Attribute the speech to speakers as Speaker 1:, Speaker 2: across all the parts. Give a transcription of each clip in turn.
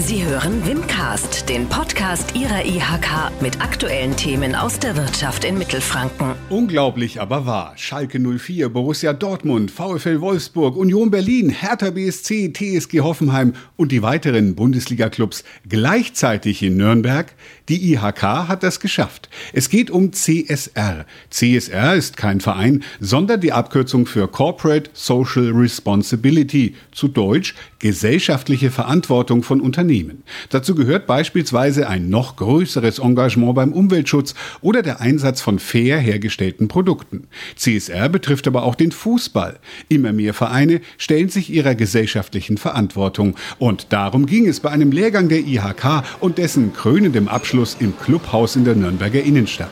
Speaker 1: Sie hören Wimcast, den Podcast Ihrer IHK mit aktuellen Themen aus der Wirtschaft in Mittelfranken.
Speaker 2: Unglaublich, aber wahr. Schalke 04, Borussia Dortmund, VfL Wolfsburg, Union Berlin, Hertha BSC, TSG Hoffenheim und die weiteren Bundesliga-Clubs gleichzeitig in Nürnberg. Die IHK hat das geschafft. Es geht um CSR. CSR ist kein Verein, sondern die Abkürzung für Corporate Social Responsibility, zu Deutsch gesellschaftliche Verantwortung von Unternehmen. Dazu gehört beispielsweise ein noch größeres Engagement beim Umweltschutz oder der Einsatz von fair hergestellten Produkten. CSR betrifft aber auch den Fußball. Immer mehr Vereine stellen sich ihrer gesellschaftlichen Verantwortung. Und darum ging es bei einem Lehrgang der IHK und dessen krönendem Abschluss im Clubhaus in der Nürnberger Innenstadt.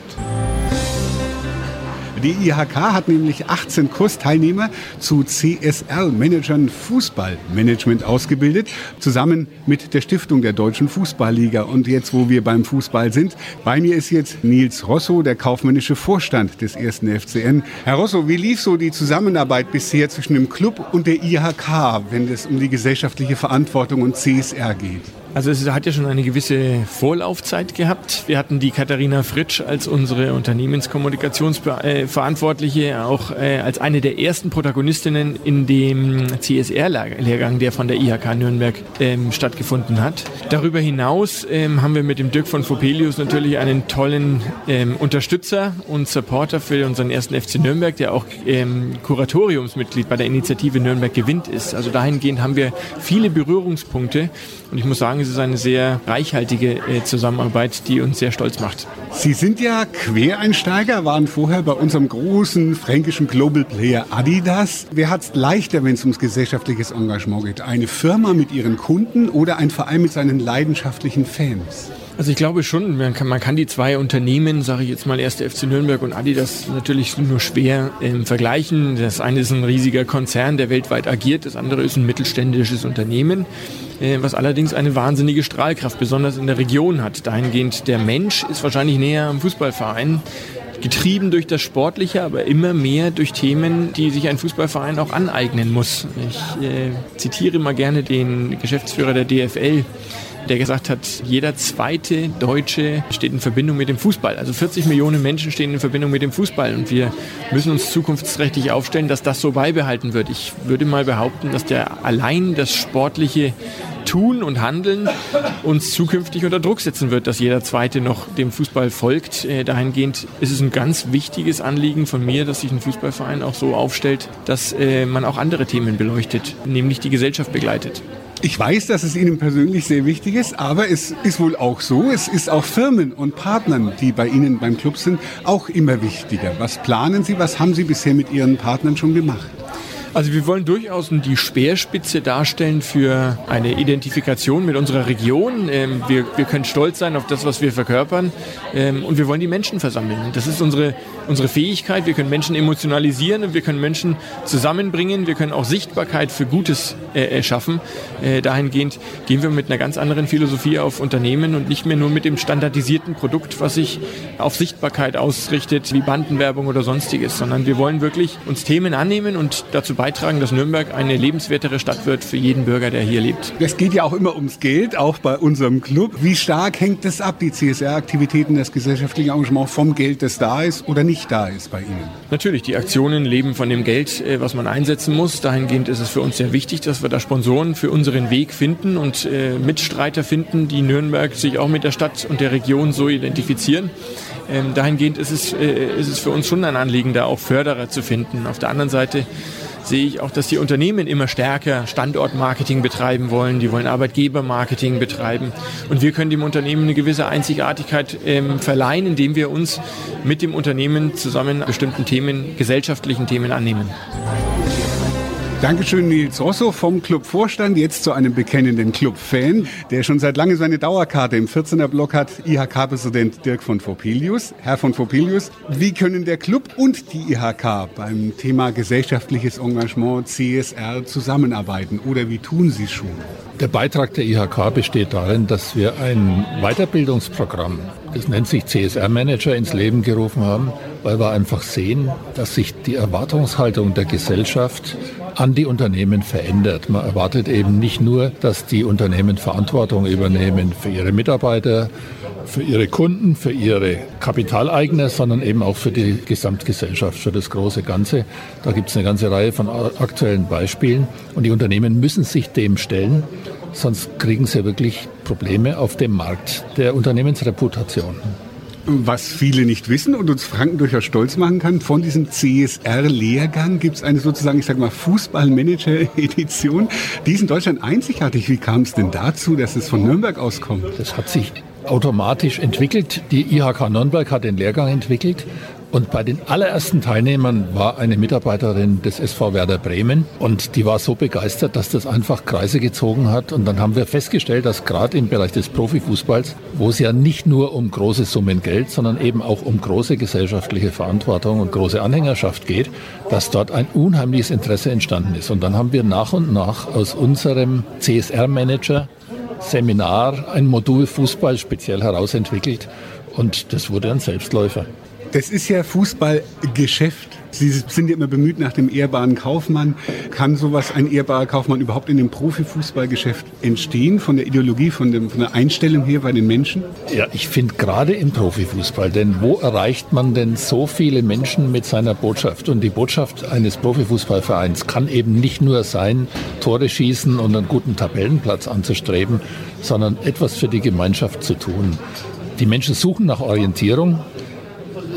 Speaker 2: Die IHK hat nämlich 18 Kursteilnehmer zu CSR-Managern Fußballmanagement ausgebildet, zusammen mit der Stiftung der Deutschen Fußballliga. Und jetzt, wo wir beim Fußball sind, bei mir ist jetzt Nils Rosso, der kaufmännische Vorstand des ersten FCN. Herr Rosso, wie lief so die Zusammenarbeit bisher zwischen dem Club und der IHK, wenn es um die gesellschaftliche Verantwortung und CSR geht?
Speaker 3: Also es hat ja schon eine gewisse Vorlaufzeit gehabt. Wir hatten die Katharina Fritsch als unsere Unternehmenskommunikationsverantwortliche, auch äh, als eine der ersten Protagonistinnen in dem CSR-Lehrgang, der von der IHK Nürnberg ähm, stattgefunden hat. Darüber hinaus ähm, haben wir mit dem Dirk von Fopelius natürlich einen tollen ähm, Unterstützer und Supporter für unseren ersten FC Nürnberg, der auch Kuratoriumsmitglied bei der Initiative Nürnberg gewinnt ist. Also dahingehend haben wir viele Berührungspunkte und ich muss sagen, es ist eine sehr reichhaltige äh, Zusammenarbeit, die uns sehr stolz macht.
Speaker 2: Sie sind ja Quereinsteiger, waren vorher bei unserem großen fränkischen Global Player Adidas. Wer hat es leichter, wenn es ums gesellschaftliches Engagement geht? Eine Firma mit ihren Kunden oder ein Verein mit seinen leidenschaftlichen Fans?
Speaker 3: Also ich glaube schon, man kann, man kann die zwei Unternehmen, sage ich jetzt mal erst FC Nürnberg und Adidas, natürlich nur schwer ähm, vergleichen. Das eine ist ein riesiger Konzern, der weltweit agiert, das andere ist ein mittelständisches Unternehmen, was allerdings eine wahnsinnige Strahlkraft, besonders in der Region hat. Dahingehend, der Mensch ist wahrscheinlich näher am Fußballverein getrieben durch das Sportliche, aber immer mehr durch Themen, die sich ein Fußballverein auch aneignen muss. Ich äh, zitiere immer gerne den Geschäftsführer der DFL, der gesagt hat, jeder zweite Deutsche steht in Verbindung mit dem Fußball. Also 40 Millionen Menschen stehen in Verbindung mit dem Fußball und wir müssen uns zukunftsträchtig aufstellen, dass das so beibehalten wird. Ich würde mal behaupten, dass der allein das sportliche Tun und Handeln uns zukünftig unter Druck setzen wird, dass jeder Zweite noch dem Fußball folgt. Äh, dahingehend ist es ein ganz wichtiges Anliegen von mir, dass sich ein Fußballverein auch so aufstellt, dass äh, man auch andere Themen beleuchtet, nämlich die Gesellschaft begleitet.
Speaker 2: Ich weiß, dass es Ihnen persönlich sehr wichtig ist, aber es ist wohl auch so, es ist auch Firmen und Partnern, die bei Ihnen beim Club sind, auch immer wichtiger. Was planen Sie, was haben Sie bisher mit Ihren Partnern schon gemacht?
Speaker 3: Also wir wollen durchaus die Speerspitze darstellen für eine Identifikation mit unserer Region. Ähm, wir, wir können stolz sein auf das, was wir verkörpern ähm, und wir wollen die Menschen versammeln. Das ist unsere, unsere Fähigkeit. Wir können Menschen emotionalisieren und wir können Menschen zusammenbringen. Wir können auch Sichtbarkeit für Gutes äh, schaffen. Äh, dahingehend gehen wir mit einer ganz anderen Philosophie auf Unternehmen und nicht mehr nur mit dem standardisierten Produkt, was sich auf Sichtbarkeit ausrichtet, wie Bandenwerbung oder sonstiges, sondern wir wollen wirklich uns Themen annehmen und dazu beitragen, beitragen, dass Nürnberg eine lebenswertere Stadt wird für jeden Bürger, der hier lebt.
Speaker 2: Es geht ja auch immer ums Geld, auch bei unserem Club. Wie stark hängt das ab, die CSR-Aktivitäten, das gesellschaftliche Engagement vom Geld, das da ist oder nicht da ist bei Ihnen?
Speaker 3: Natürlich, die Aktionen leben von dem Geld, äh, was man einsetzen muss. Dahingehend ist es für uns sehr wichtig, dass wir da Sponsoren für unseren Weg finden und äh, Mitstreiter finden, die Nürnberg sich auch mit der Stadt und der Region so identifizieren. Ähm, dahingehend ist es, äh, ist es für uns schon ein Anliegen, da auch Förderer zu finden. Auf der anderen Seite sehe ich auch, dass die Unternehmen immer stärker Standortmarketing betreiben wollen. Die wollen Arbeitgebermarketing betreiben. Und wir können dem Unternehmen eine gewisse Einzigartigkeit ähm, verleihen, indem wir uns mit dem Unternehmen zusammen bestimmten Themen, gesellschaftlichen Themen annehmen.
Speaker 2: Dankeschön, Nils Rosso vom Clubvorstand, jetzt zu einem bekennenden Club-Fan, der schon seit langem seine Dauerkarte im 14er Block hat, IHK-Präsident Dirk von Vopelius. Herr von Vopelius, wie können der Club und die IHK beim Thema gesellschaftliches Engagement CSR zusammenarbeiten oder wie tun Sie es schon?
Speaker 4: Der Beitrag der IHK besteht darin, dass wir ein Weiterbildungsprogramm, das nennt sich CSR Manager, ins Leben gerufen haben, weil wir einfach sehen, dass sich die Erwartungshaltung der Gesellschaft an die Unternehmen verändert. Man erwartet eben nicht nur, dass die Unternehmen Verantwortung übernehmen für ihre Mitarbeiter, für ihre Kunden, für ihre Kapitaleigner, sondern eben auch für die Gesamtgesellschaft, für das große Ganze. Da gibt es eine ganze Reihe von aktuellen Beispielen und die Unternehmen müssen sich dem stellen, sonst kriegen sie wirklich Probleme auf dem Markt der Unternehmensreputation.
Speaker 2: Was viele nicht wissen und uns Franken durchaus stolz machen kann, von diesem CSR-Lehrgang gibt es eine sozusagen, ich sage mal, Fußballmanager-Edition. Die ist in Deutschland einzigartig. Wie kam es denn dazu, dass es von Nürnberg auskommt?
Speaker 4: Das hat sich automatisch entwickelt. Die IHK Nürnberg hat den Lehrgang entwickelt und bei den allerersten Teilnehmern war eine Mitarbeiterin des SV Werder Bremen und die war so begeistert, dass das einfach Kreise gezogen hat. Und dann haben wir festgestellt, dass gerade im Bereich des Profifußballs, wo es ja nicht nur um große Summen Geld, sondern eben auch um große gesellschaftliche Verantwortung und große Anhängerschaft geht, dass dort ein unheimliches Interesse entstanden ist. Und dann haben wir nach und nach aus unserem CSR-Manager Seminar ein Modul Fußball speziell herausentwickelt und das wurde ein Selbstläufer.
Speaker 2: Das ist ja Fußballgeschäft. Sie sind ja immer bemüht nach dem ehrbaren Kaufmann. Kann sowas, ein ehrbarer Kaufmann, überhaupt in dem Profifußballgeschäft entstehen? Von der Ideologie, von, dem, von der Einstellung her bei den Menschen?
Speaker 4: Ja, ich finde gerade im Profifußball, denn wo erreicht man denn so viele Menschen mit seiner Botschaft? Und die Botschaft eines Profifußballvereins kann eben nicht nur sein, Tore schießen und einen guten Tabellenplatz anzustreben, sondern etwas für die Gemeinschaft zu tun. Die Menschen suchen nach Orientierung,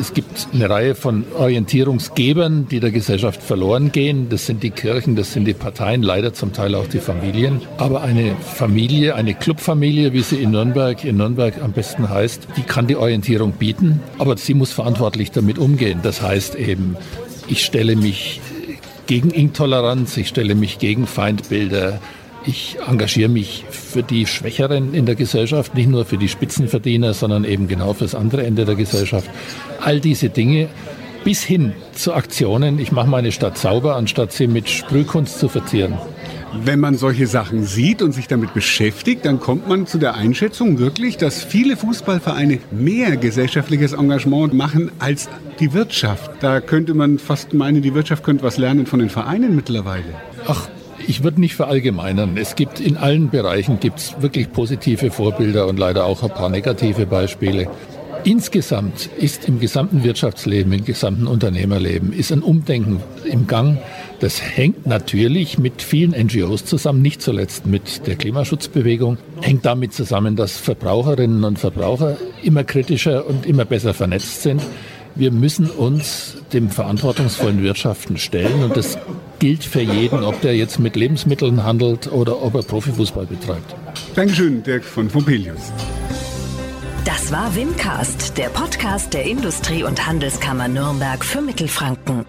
Speaker 4: es gibt eine Reihe von Orientierungsgebern, die der Gesellschaft verloren gehen. Das sind die Kirchen, das sind die Parteien, leider zum Teil auch die Familien. Aber eine Familie, eine Clubfamilie, wie sie in Nürnberg, in Nürnberg am besten heißt, die kann die Orientierung bieten, aber sie muss verantwortlich damit umgehen. Das heißt eben, ich stelle mich gegen Intoleranz, ich stelle mich gegen Feindbilder, ich engagiere mich für die Schwächeren in der Gesellschaft, nicht nur für die Spitzenverdiener, sondern eben genau fürs andere Ende der Gesellschaft. All diese Dinge bis hin zu Aktionen, ich mache meine Stadt sauber, anstatt sie mit Sprühkunst zu verzieren.
Speaker 2: Wenn man solche Sachen sieht und sich damit beschäftigt, dann kommt man zu der Einschätzung wirklich, dass viele Fußballvereine mehr gesellschaftliches Engagement machen als die Wirtschaft. Da könnte man fast meinen, die Wirtschaft könnte was lernen von den Vereinen mittlerweile.
Speaker 4: Ach, ich würde nicht verallgemeinern. Es gibt in allen Bereichen gibt's wirklich positive Vorbilder und leider auch ein paar negative Beispiele. Insgesamt ist im gesamten Wirtschaftsleben, im gesamten Unternehmerleben, ist ein Umdenken im Gang. Das hängt natürlich mit vielen NGOs zusammen, nicht zuletzt mit der Klimaschutzbewegung, hängt damit zusammen, dass Verbraucherinnen und Verbraucher immer kritischer und immer besser vernetzt sind. Wir müssen uns dem verantwortungsvollen Wirtschaften stellen und das gilt für jeden, ob der jetzt mit Lebensmitteln handelt oder ob er Profifußball betreibt.
Speaker 2: Dankeschön, Dirk von Pompelius.
Speaker 1: Das war Wimcast, der Podcast der Industrie- und Handelskammer Nürnberg für Mittelfranken.